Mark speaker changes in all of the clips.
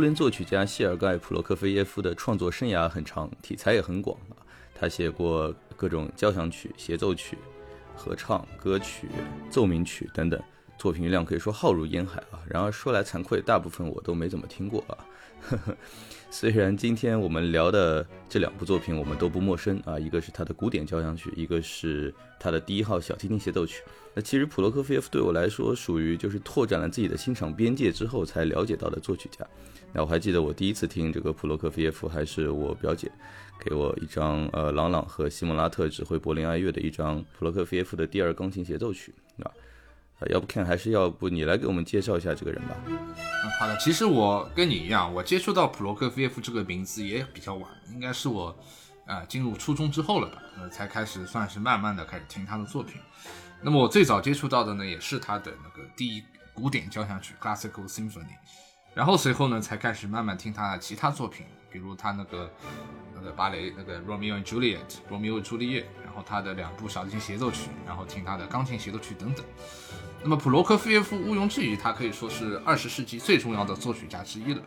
Speaker 1: 苏联作曲家谢尔盖·普罗科菲耶夫的创作生涯很长，题材也很广啊。他写过各种交响曲、协奏曲、合唱、歌曲、奏鸣曲等等，作品量可以说浩如烟海啊。然而说来惭愧，大部分我都没怎么听过啊。虽然今天我们聊的这两部作品我们都不陌生啊，一个是他的古典交响曲，一个是他的第一号小提琴协奏曲。那其实普罗科菲耶夫对我来说属于就是拓展了自己的欣赏边界之后才了解到的作曲家。那我还记得我第一次听这个普罗科菲耶夫，还是我表姐给我一张呃朗朗和西蒙拉特指挥柏林爱乐的一张普罗科菲耶夫的第二钢琴协奏曲啊。要不看还是要不你来给我们介绍一下这个人吧。
Speaker 2: 嗯，好的。其实我跟你一样，我接触到普罗科菲耶夫这个名字也比较晚，应该是我，呃，进入初中之后了吧，呃，才开始算是慢慢的开始听他的作品。那么我最早接触到的呢，也是他的那个第一古典交响曲 （Classical Symphony），然后随后呢，才开始慢慢听他的其他作品，比如他那个那个芭蕾那个《Romeo and Juliet》《罗密欧与朱丽叶》，然后他的两部小提琴协奏曲，然后听他的钢琴协奏曲等等。那么普罗科菲耶夫毋庸置疑，他可以说是二十世纪最重要的作曲家之一了。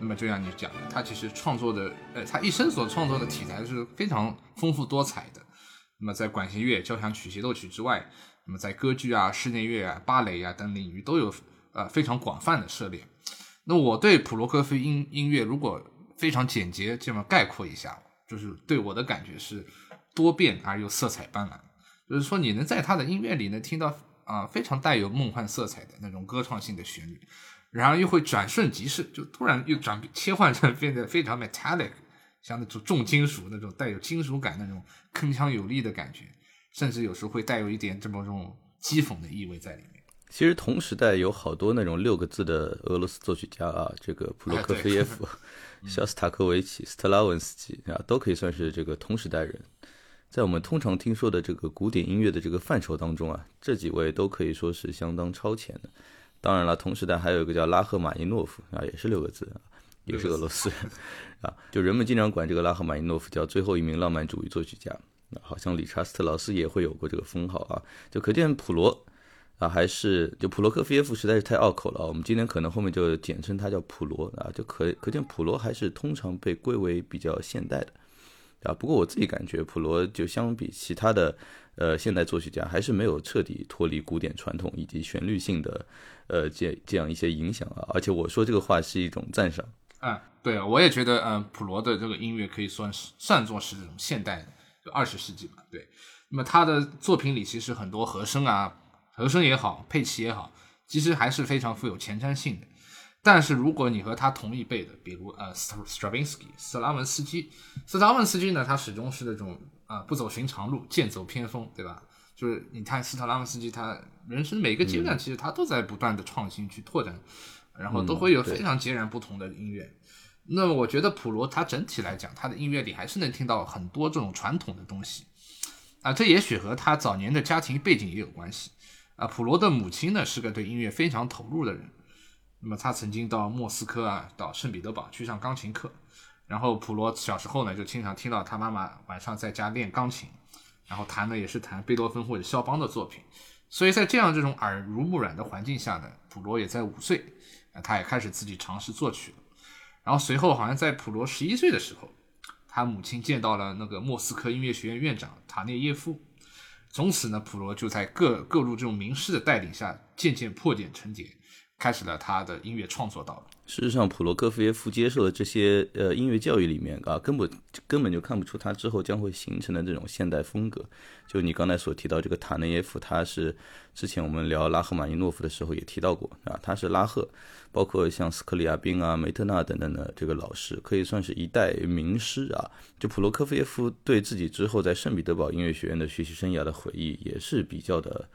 Speaker 2: 那么就像你讲的，他其实创作的，呃，他一生所创作的题材是非常丰富多彩的。那么在管弦乐、交响曲、协奏曲之外，那么在歌剧啊、室内乐啊、芭蕾啊等领域都有呃非常广泛的涉猎。那我对普罗科菲音音乐如果非常简洁这么概括一下，就是对我的感觉是多变而又色彩斑斓。就是说你能在他的音乐里能听到。啊，非常带有梦幻色彩的那种歌唱性的旋律，然而又会转瞬即逝，就突然又转切换成变得非常 metallic，像那种重金属那种带有金属感那种铿锵有力的感觉，甚至有时候会带有一点这么种讥讽的意味在里面。
Speaker 1: 其实同时代有好多那种六个字的俄罗斯作曲家啊，这个普罗科菲耶夫、肖斯塔科维奇、斯特拉文斯基啊，都可以算是这个同时代人。在我们通常听说的这个古典音乐的这个范畴当中啊，这几位都可以说是相当超前的。当然了，同时代还有一个叫拉赫玛尼诺夫啊，也是六个字，也是俄罗斯人啊。就人们经常管这个拉赫玛尼诺夫叫最后一名浪漫主义作曲家，好像理查斯特劳斯也会有过这个封号啊。就可见普罗啊，还是就普罗科菲耶夫实在是太拗口了啊。我们今天可能后面就简称他叫普罗啊，就可可见普罗还是通常被归为比较现代的。啊，不过我自己感觉普罗就相比其他的呃现代作曲家，还是没有彻底脱离古典传统以及旋律性的呃这这样一些影响啊。而且我说这个话是一种赞赏。
Speaker 2: 嗯，对啊，我也觉得，嗯，普罗的这个音乐可以算是算作是这种现代就二十世纪吧。对，那么他的作品里其实很多和声啊，和声也好，配器也好，其实还是非常富有前瞻性的。但是如果你和他同一辈的，比如呃，Stravinsky、斯拉文斯基，斯拉文斯基呢，他始终是那种啊不走寻常路，剑走偏锋，对吧？就是你看斯特拉文斯基，他人生每个阶段其实他都在不断的创新去拓展，然后都会有非常截然不同的音乐。那么我觉得普罗他整体来讲，他的音乐里还是能听到很多这种传统的东西啊，这也许和他早年的家庭背景也有关系啊。普罗的母亲呢是个对音乐非常投入的人。那么他曾经到莫斯科啊，到圣彼得堡去上钢琴课，然后普罗小时候呢就经常听到他妈妈晚上在家练钢琴，然后弹的也是弹贝多芬或者肖邦的作品，所以在这样这种耳濡目染的环境下呢，普罗也在五岁，啊，他也开始自己尝试作曲了，然后随后好像在普罗十一岁的时候，他母亲见到了那个莫斯科音乐学院院长塔涅耶夫，从此呢，普罗就在各各路这种名师的带领下，渐渐破茧成蝶。开始了他的音乐创作道路。
Speaker 1: 事实上，普罗科菲耶夫接受的这些呃音乐教育里面啊，根本根本就看不出他之后将会形成的这种现代风格。就你刚才所提到这个塔内耶夫，他是之前我们聊拉赫玛尼诺夫的时候也提到过啊，他是拉赫，包括像斯克里亚宾啊、梅特纳等等的这个老师，可以算是一代名师啊。就普罗科菲耶夫对自己之后在圣彼得堡音乐学院的学习生涯的回忆，也是比较的。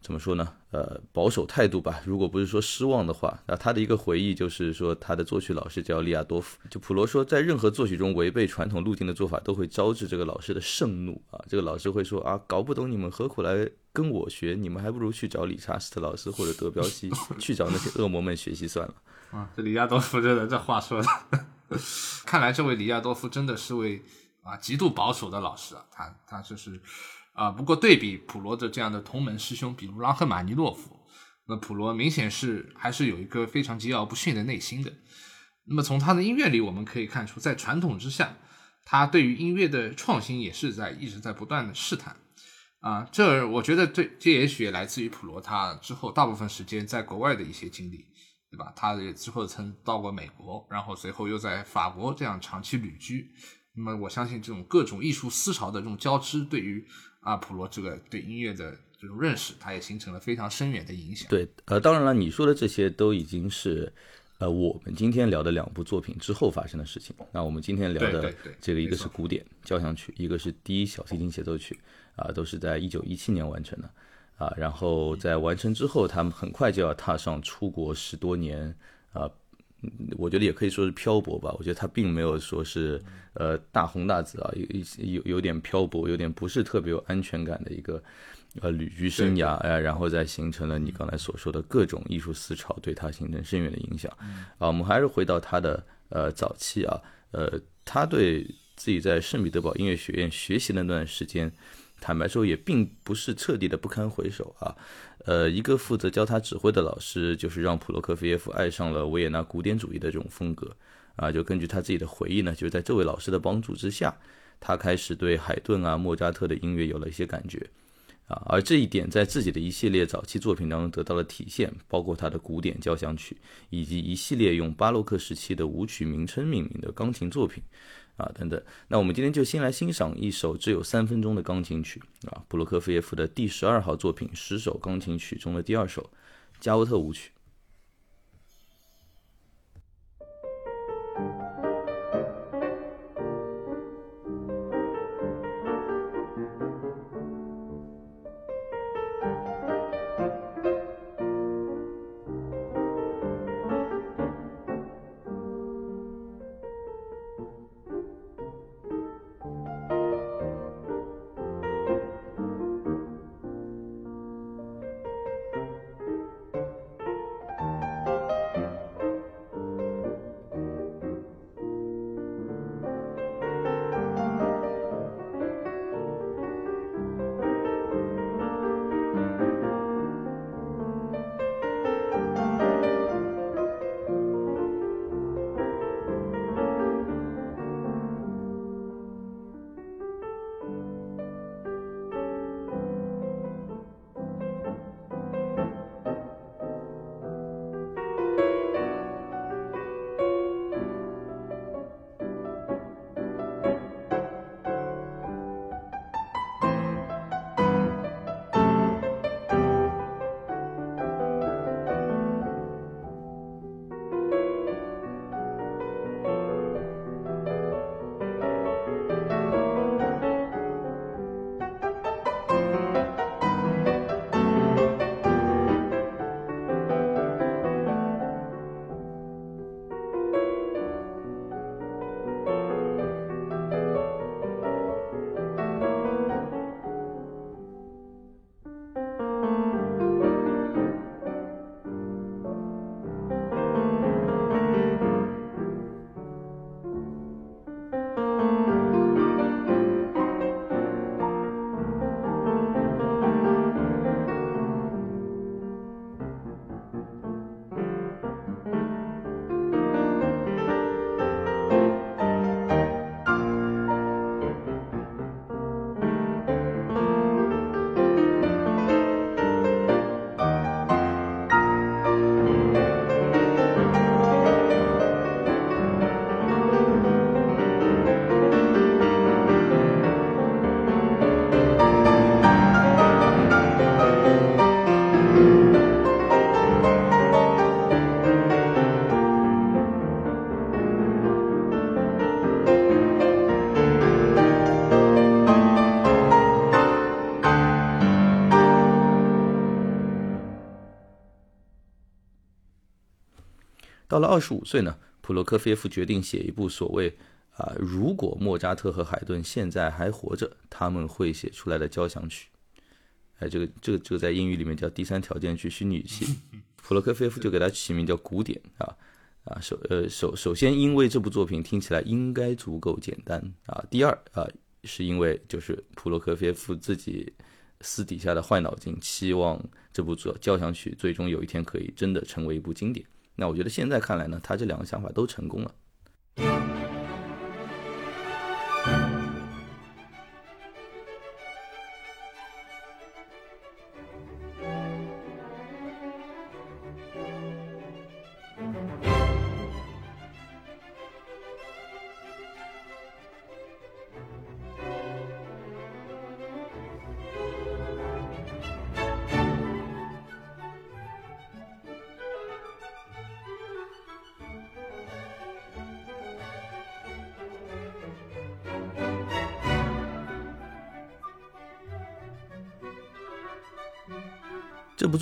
Speaker 1: 怎么说呢？呃，保守态度吧。如果不是说失望的话，那他的一个回忆就是说，他的作曲老师叫利亚多夫。就普罗说，在任何作曲中违背传统路径的做法，都会招致这个老师的盛怒啊。这个老师会说啊，搞不懂你们何苦来跟我学？你们还不如去找理查斯特老师或者德彪西，去找那些恶魔们学习算了。
Speaker 2: 啊，这利亚多夫真的这话说的，看来这位利亚多夫真的是位啊极度保守的老师啊。他他就是。啊，不过对比普罗的这样的同门师兄，比如拉赫玛尼诺夫，那普罗明显是还是有一个非常桀骜不驯的内心的。那么从他的音乐里，我们可以看出，在传统之下，他对于音乐的创新也是在一直在不断的试探。啊，这我觉得对，这也许也来自于普罗他之后大部分时间在国外的一些经历，对吧？他也之后曾到过美国，然后随后又在法国这样长期旅居。那么我相信这种各种艺术思潮的这种交织，对于阿普罗这个对音乐的这种认识，它也形成了非常深远的影响。
Speaker 1: 对，呃，当然了，你说的这些都已经是，呃，我们今天聊的两部作品之后发生的事情。那我们今天聊的这个，一个是古典交响曲，一个是第一小提琴协奏曲，啊，都是在一九一七年完成的，啊，然后在完成之后，他们很快就要踏上出国十多年，啊。我觉得也可以说是漂泊吧。我觉得他并没有说是呃大红大紫啊，有有有点漂泊，有点不是特别有安全感的一个呃旅居生涯哎，然后再形成了你刚才所说的各种艺术思潮对他形成深远的影响啊。我们还是回到他的呃早期啊，呃，他对自己在圣彼得堡音乐学院学习那段时间。坦白说，也并不是彻底的不堪回首啊。呃，一个负责教他指挥的老师，就是让普罗科菲耶夫爱上了维也纳古典主义的这种风格啊。就根据他自己的回忆呢，就是在这位老师的帮助之下，他开始对海顿啊、莫扎特的音乐有了一些感觉啊。而这一点在自己的一系列早期作品当中得到了体现，包括他的古典交响曲，以及一系列用巴洛克时期的舞曲名称命名的钢琴作品。啊，等等，那我们今天就先来欣赏一首只有三分钟的钢琴曲啊，普罗科菲耶夫的第十二号作品十首钢琴曲中的第二首《加沃特舞曲》。到了二十五岁呢，普罗科菲夫决定写一部所谓啊，如果莫扎特和海顿现在还活着，他们会写出来的交响曲。哎，这个这个这个在英语里面叫第三条件句虚拟语气。普罗科菲夫就给他起名叫古典啊啊首呃首首先因为这部作品听起来应该足够简单啊，第二啊是因为就是普罗科菲夫自己私底下的坏脑筋，期望这部作交响曲最终有一天可以真的成为一部经典。那我觉得现在看来呢，他这两个想法都成功了。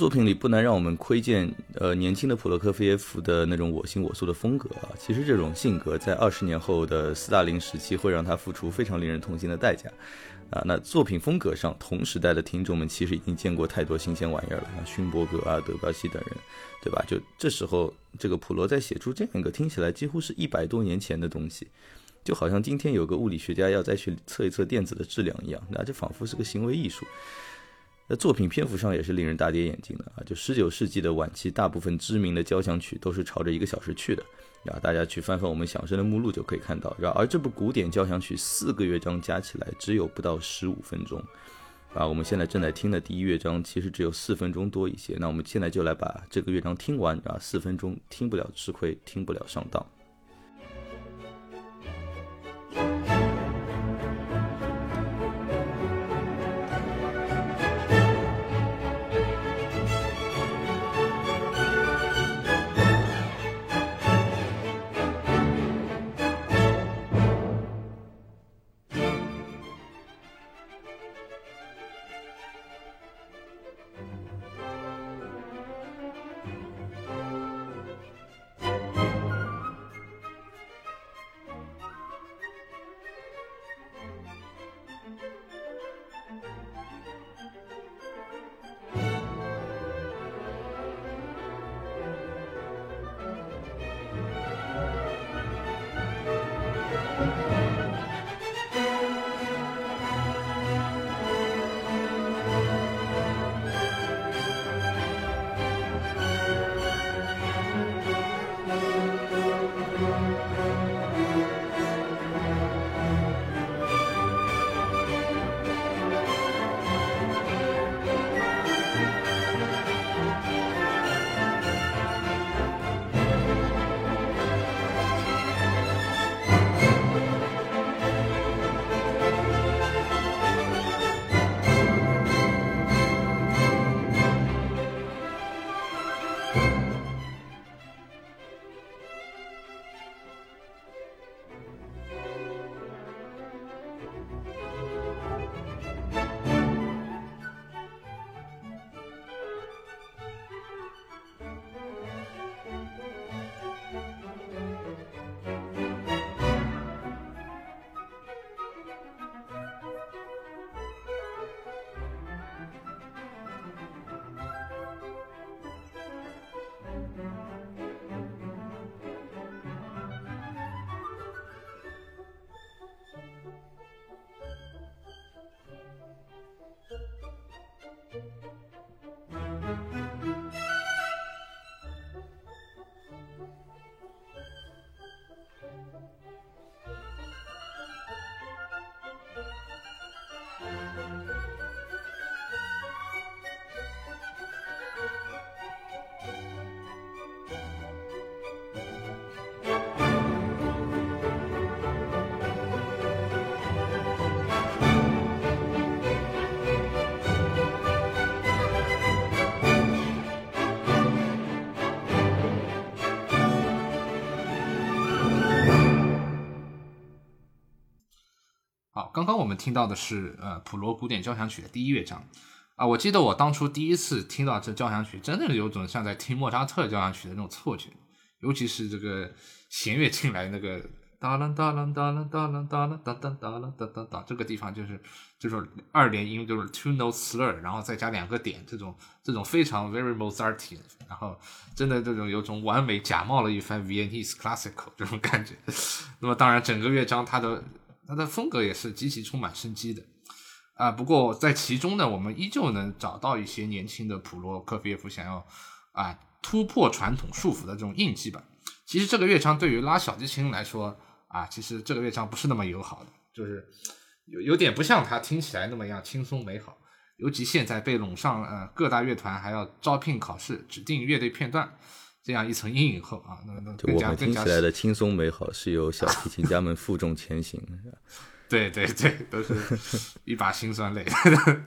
Speaker 1: 作品里不难让我们窥见，呃，年轻的普罗科菲耶夫的那种我行我素的风格啊。其实这种性格在二十年后的斯大林时期会让他付出非常令人痛心的代价，啊。那作品风格上，同时代的听众们其实已经见过太多新鲜玩意儿了，像勋伯格啊、德彪西等人，对吧？就这时候，这个普罗在写出这样一个听起来几乎是一百多年前的东西，就好像今天有个物理学家要再去测一测电子的质量一样，那这仿佛是个行为艺术。那作品篇幅上也是令人大跌眼镜的啊！就十九世纪的晚期，大部分知名的交响曲都是朝着一个小时去的，啊，大家去翻翻我们响声的目录就可以看到。然而这部古典交响曲四个乐章加起来只有不到十五分钟，啊，我们现在正在听的第一乐章其实只有四分钟多一些。那我们现在就来把这个乐章听完啊，四分钟听不了吃亏，听不了上当。
Speaker 2: 刚刚我们听到的是呃普罗古典交响曲的第一乐章，啊，我记得我当初第一次听到这交响曲，真的有种像在听莫扎特交响曲的那种错觉，尤其是这个弦乐进来那个哒啦哒啦哒啦哒啦哒啦哒哒哒啦哒哒哒，这个地方就是就是二连音，就是 two note slur，然后再加两个点，这种这种非常 very Mozartian，然后真的这种有种完美假冒了一番 Viennese classical 这种感觉。那么当然，整个乐章它的它的风格也是极其充满生机的。啊，不过在其中呢，我们依旧能找到一些年轻的普罗科菲耶夫想要啊突破传统束缚的这种印记吧。其实这个乐章对于拉小提琴来说啊，其实这个乐章不是那么友好的，就是有有点不像它听起来那么样轻松美好。尤其现在被拢上呃各大乐团还要招聘考试指定乐队片段这样一层阴影后啊，那那更加
Speaker 1: 我们听起来的轻松美好是由小提琴家们负重前行。
Speaker 2: 对对对，都是一把辛酸泪。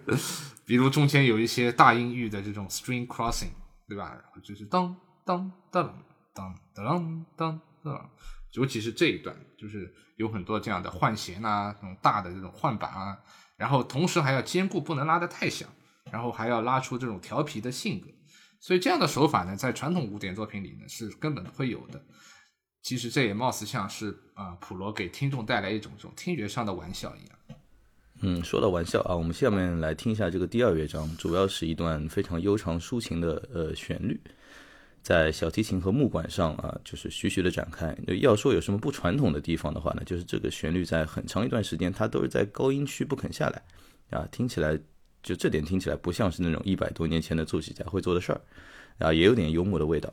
Speaker 2: 比如中间有一些大音域的这种 string crossing，对吧？然后就是当当当当当当当，尤其是这一段，就是有很多这样的换弦啊，这种大的这种换板啊，然后同时还要兼顾不能拉得太响，然后还要拉出这种调皮的性格。所以这样的手法呢，在传统古典作品里呢是根本不会有的。其实这也貌似像是啊，普罗给听众带来一种这种听觉上的玩笑一样。
Speaker 1: 嗯，说到玩笑啊，我们下面来听一下这个第二乐章，主要是一段非常悠长抒情的呃旋律，在小提琴和木管上啊，就是徐徐的展开。要说有什么不传统的地方的话呢，就是这个旋律在很长一段时间它都是在高音区不肯下来啊，听起来就这点听起来不像是那种一百多年前的作曲家会做的事儿啊，也有点幽默的味道。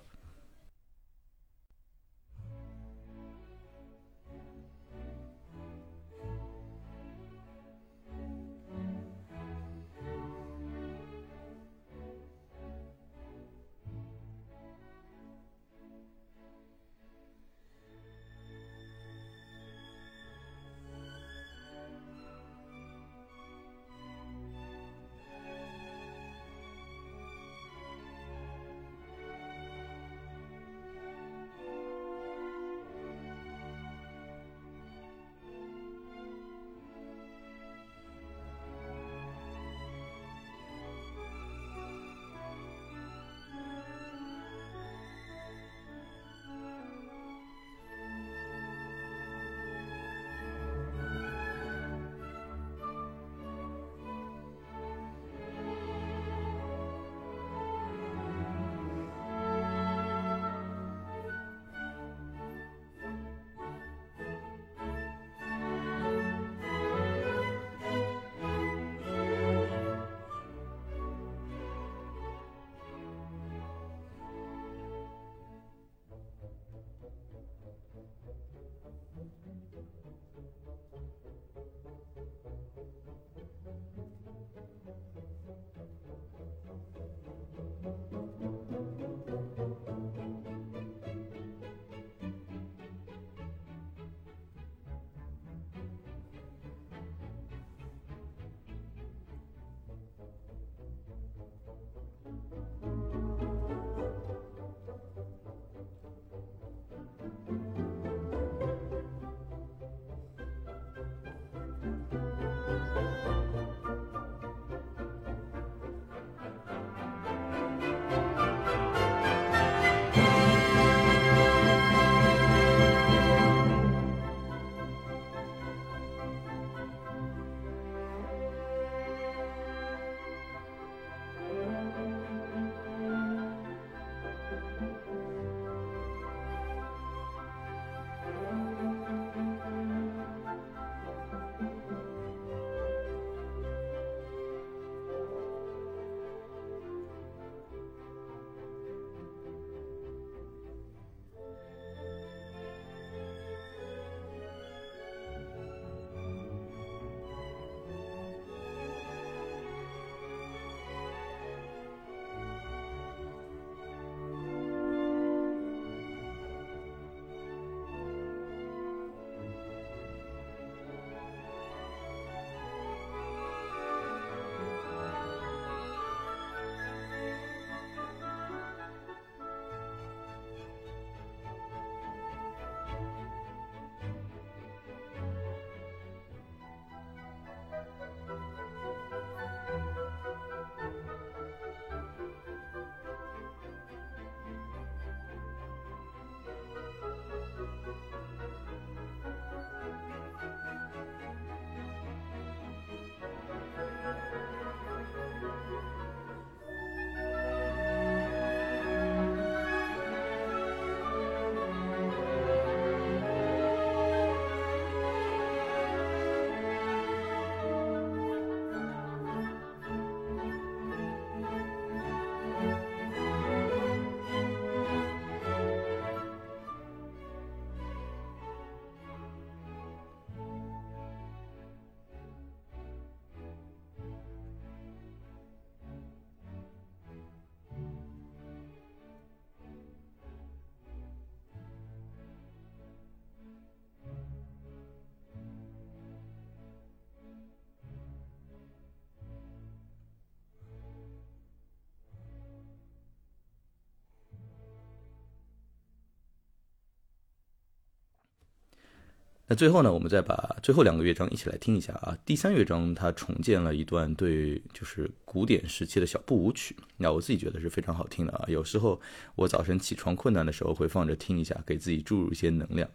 Speaker 1: 那最后呢，我们再把最后两个乐章一起来听一下啊。第三乐章它重建了一段对就是古典时期的小步舞曲，那我自己觉得是非常好听的啊。有时候我早晨起床困难的时候会放着听一下，给自己注入一些能量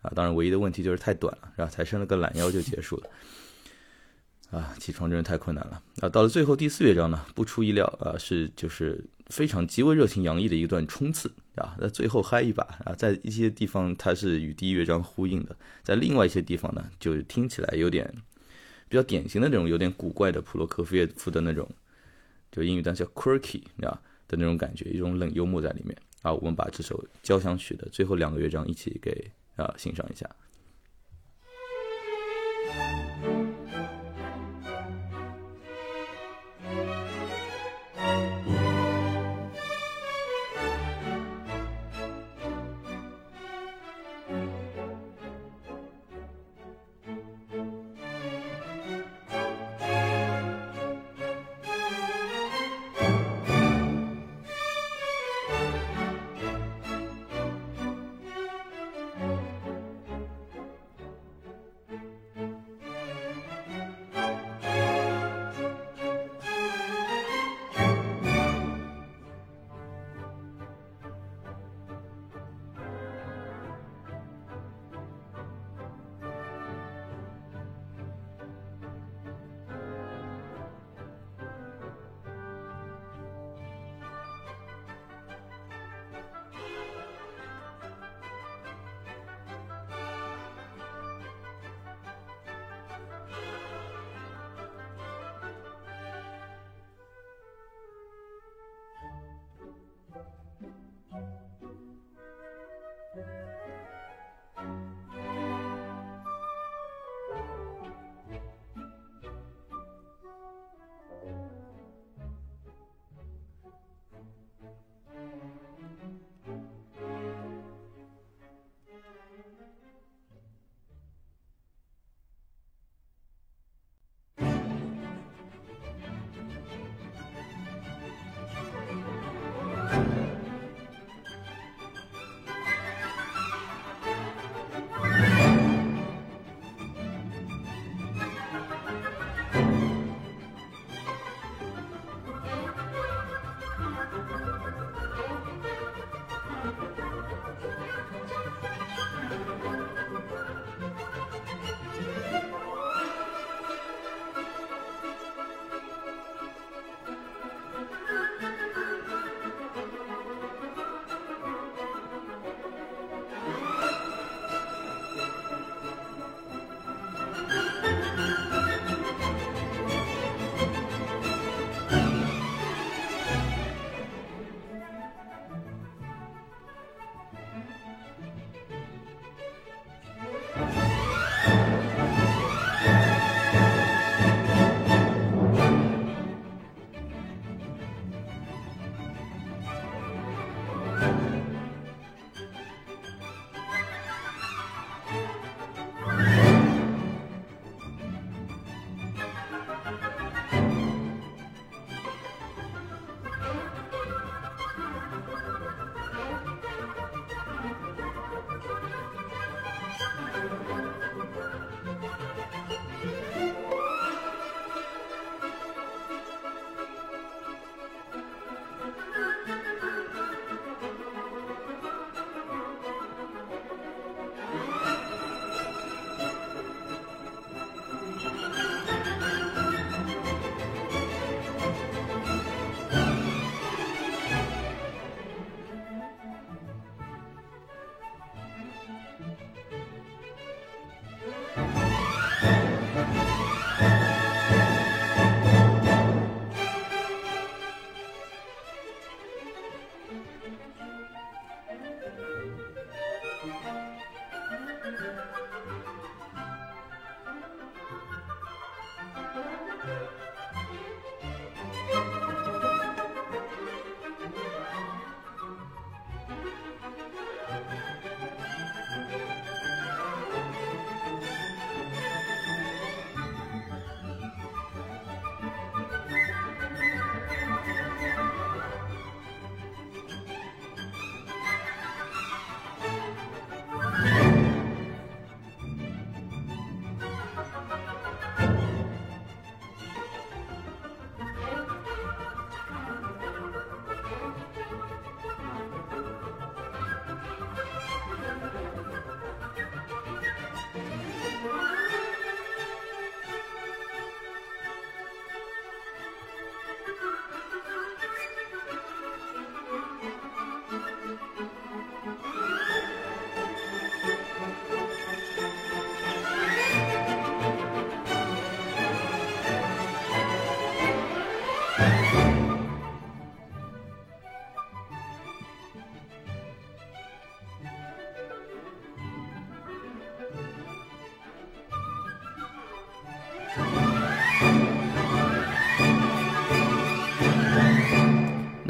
Speaker 1: 啊。当然，唯一的问题就是太短了，然后？才伸了个懒腰就结束了。啊，起床真是太困难了啊！到了最后第四乐章呢，不出意料啊，是就是非常极为热情洋溢的一段冲刺啊。那最后嗨一把啊，在一些地方它是与第一乐章呼应的，在另外一些地方呢，就听起来有点比较典型的那种有点古怪的普罗科菲耶夫的那种，就英语单词叫 quirky 啊的那种感觉，一种冷幽默在里面啊。我们把这首交响曲的最后两个乐章一起给啊欣赏一下。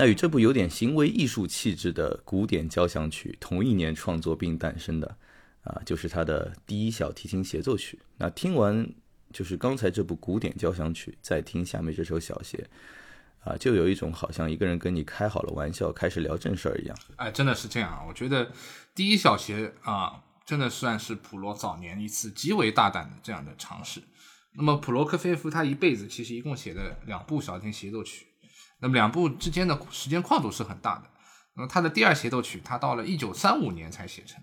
Speaker 1: 与这部有点行为艺术气质的古典交响曲同一年创作并诞生的，啊，就是他的第一小提琴协奏曲。那听完就是刚才这部古典交响曲，再听下面这首小协，啊，就有一种好像一个人跟你开好了玩笑，开始聊正事儿一样。
Speaker 2: 哎，真的是这样啊！我觉得第一小协啊，真的算是普罗早年一次极为大胆的这样的尝试。那么普罗科菲夫他一辈子其实一共写了两部小提琴协奏曲。那么两部之间的时间跨度是很大的。那么他的第二协奏曲，他到了一九三五年才写成。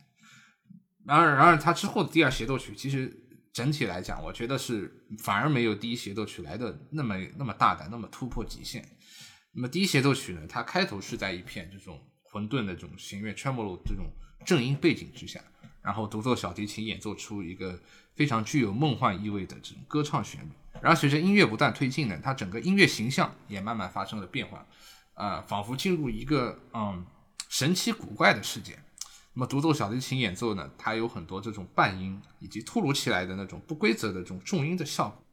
Speaker 2: 然而，然而他之后的第二协奏曲，其实整体来讲，我觉得是反而没有第一协奏曲来的那么那么大胆，那么突破极限。那么第一协奏曲呢，它开头是在一片这种混沌的这种弦乐 tremolo 这种正音背景之下，然后独奏小提琴演奏出一个非常具有梦幻意味的这种歌唱旋律。然后随着音乐不断推进呢，它整个音乐形象也慢慢发生了变化，啊，仿佛进入一个嗯神奇古怪的世界。那么独奏小提琴演奏呢，它有很多这种半音以及突如其来的那种不规则的这种重音的效果。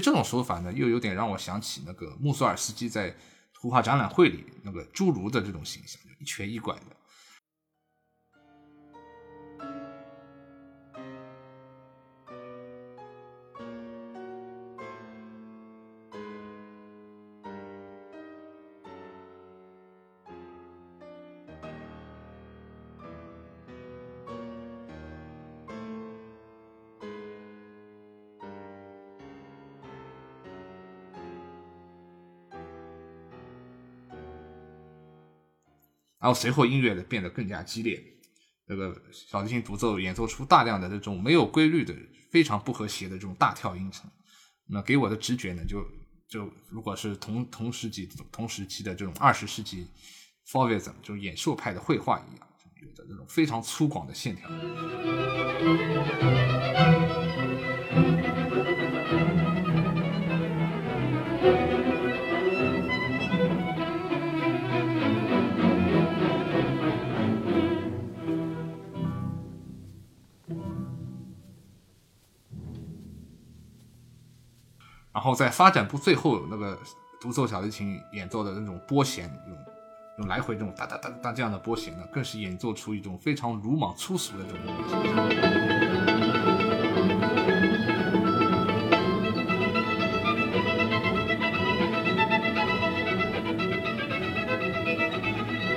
Speaker 2: 这种说法呢，又有点让我想起那个穆索尔斯基在图画展览会里那个侏儒的这种形象，一瘸一拐。随后音乐呢变得更加激烈，那个小提琴独奏演奏出大量的这种没有规律的、非常不和谐的这种大跳音程。那给我的直觉呢，就就如果是同同时期同时期的这种二十世纪 Fauvism 就演奏派的绘画一样，有着这种非常粗犷的线条。然后在发展部最后那个独奏小提琴演奏的那种拨弦，用用来回这种哒哒哒哒这样的拨弦呢，更是演奏出一种非常鲁莽粗俗的这种音乐。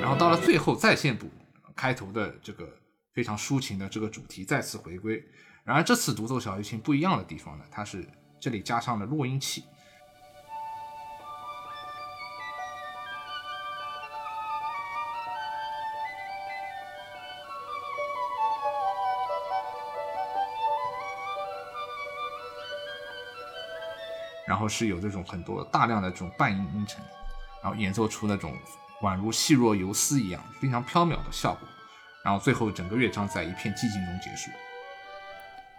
Speaker 2: 然后到了最后再现部开头的这个非常抒情的这个主题再次回归。然而这次独奏小提琴不一样的地方呢，它是。这里加上了落音器，然后是有这种很多大量的这种半音音程，然后演奏出那种宛如细若游丝一样非常飘渺的效果，然后最后整个乐章在一片寂静中结束。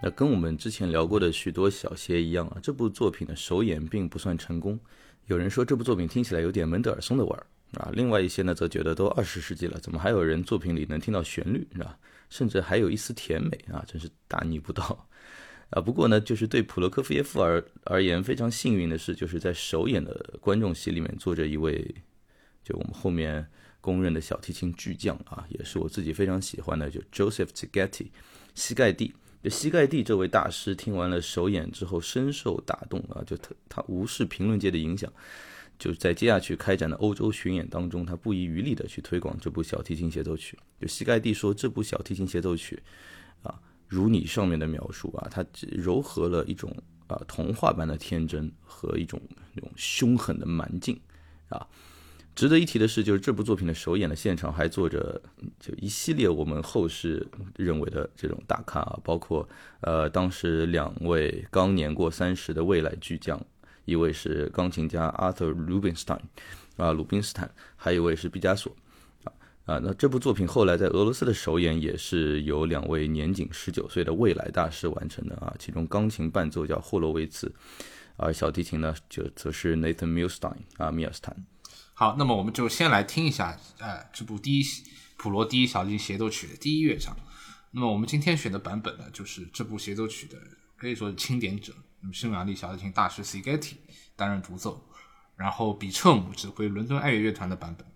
Speaker 1: 那跟我们之前聊过的许多小协一样啊，这部作品的首演并不算成功。有人说这部作品听起来有点门德尔松的味儿啊，另外一些呢则觉得都二十世纪了，怎么还有人作品里能听到旋律，是吧？甚至还有一丝甜美啊，真是大逆不道啊！不过呢，就是对普罗科菲耶夫而而言非常幸运的是，就是在首演的观众席里面坐着一位，就我们后面。公认的小提琴巨匠啊，也是我自己非常喜欢的，就 Joseph Cigati，西盖蒂。就西盖蒂这位大师听完了首演之后深受打动啊，就他他无视评论界的影响，就在接下去开展的欧洲巡演当中，他不遗余力的去推广这部小提琴协奏曲。就西盖蒂说，这部小提琴协奏曲啊，如你上面的描述啊，它糅合了一种啊童话般的天真和一种那种凶狠的蛮劲啊。值得一提的是，就是这部作品的首演的现场还坐着就一系列我们后世认为的这种大咖啊，包括呃当时两位刚年过三十的未来巨匠，一位是钢琴家 Arthur Rubinstein 啊鲁宾斯坦，还有一位是毕加索啊啊。那这部作品后来在俄罗斯的首演也是由两位年仅十九岁的未来大师完成的啊，其中钢琴伴奏叫霍洛维茨，而小提琴呢就则是 Nathan Milstein 啊米尔斯坦。
Speaker 2: 好，那么我们就先来听一下，呃，这部第一普罗第一小提琴协奏曲的第一乐章。那么我们今天选的版本呢，就是这部协奏曲的可以说是钦点者，那么匈牙利小提琴大师 Cigeti 担任独奏，然后比彻姆指挥伦敦爱乐乐团的版本。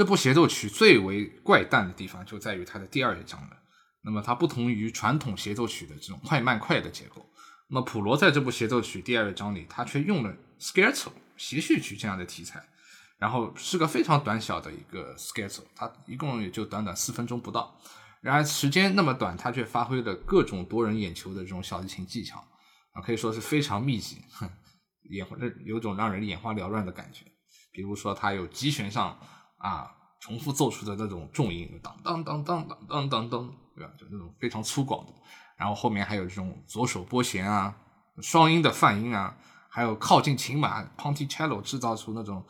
Speaker 2: 这部协奏曲最为怪诞的地方就在于它的第二乐章了。那么它不同于传统协奏曲的这种快慢快的结构，那么普罗在这部协奏曲第二乐章里，他却用了 scherzo 协序曲这样的题材，然后是个非常短小的一个 scherzo，它一共也就短短四分钟不到。然而时间那么短，他却发挥了各种夺人眼球的这种小提琴技巧啊，可以说是非常密集，哼，眼有种让人眼花缭乱的感觉。比如说，他有急旋上啊重复奏出的那种重音，当当当当当当当当，对吧？就那种非常粗犷的。然后后面还有这种左手拨弦啊，双音的泛音啊，还有靠近琴码 ponticello 制造出那种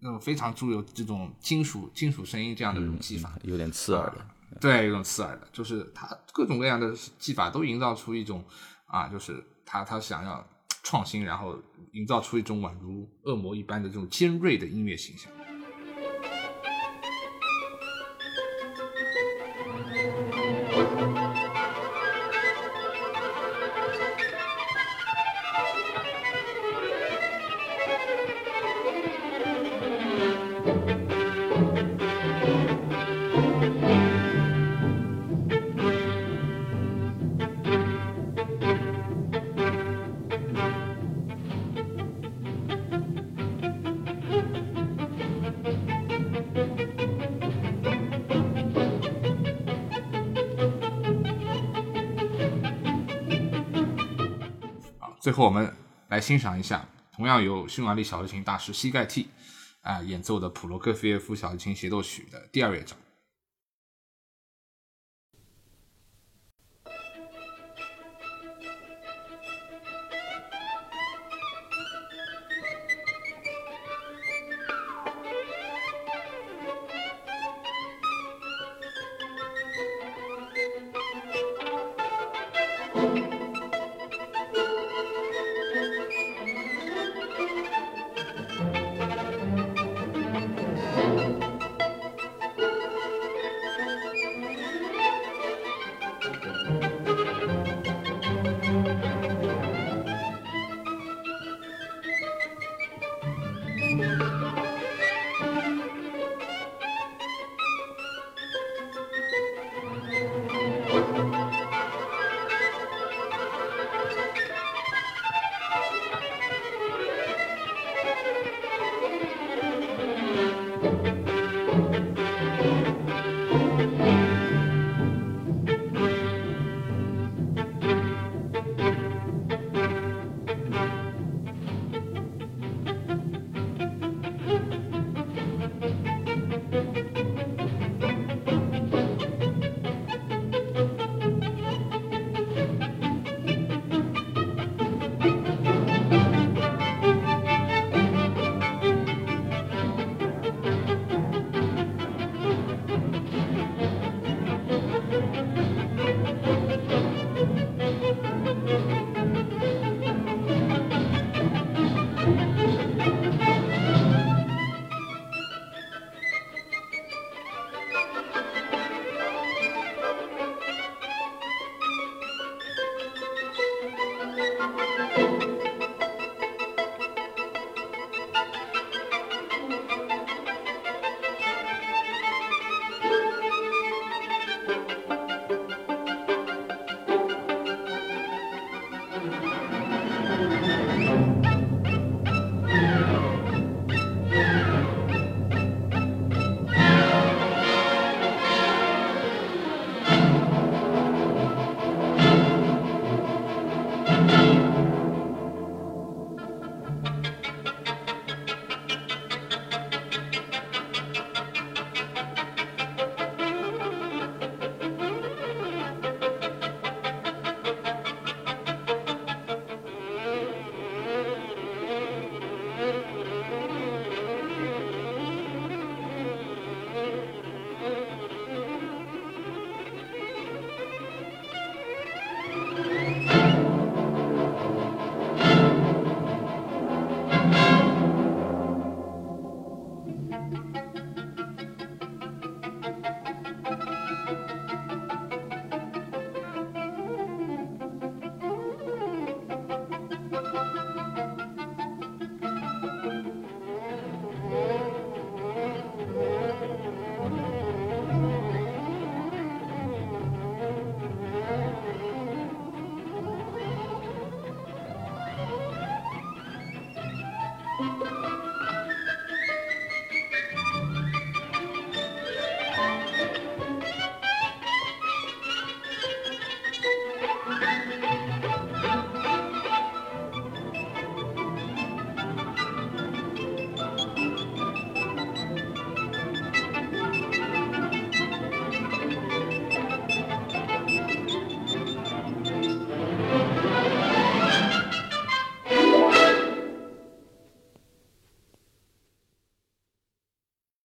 Speaker 2: 那种非常具有这种金属金属声音这样的一种技法，
Speaker 1: 有点刺耳的。
Speaker 2: 对，有种刺耳的，就是他各种各样的技法都营造出一种啊，就是他他想要创新，然后营造出一种宛如恶魔一般的这种尖锐的音乐形象。最后，我们来欣赏一下同样由匈牙利小提琴大师膝盖蒂啊演奏的普罗科菲耶夫小提琴协奏曲的第二乐章。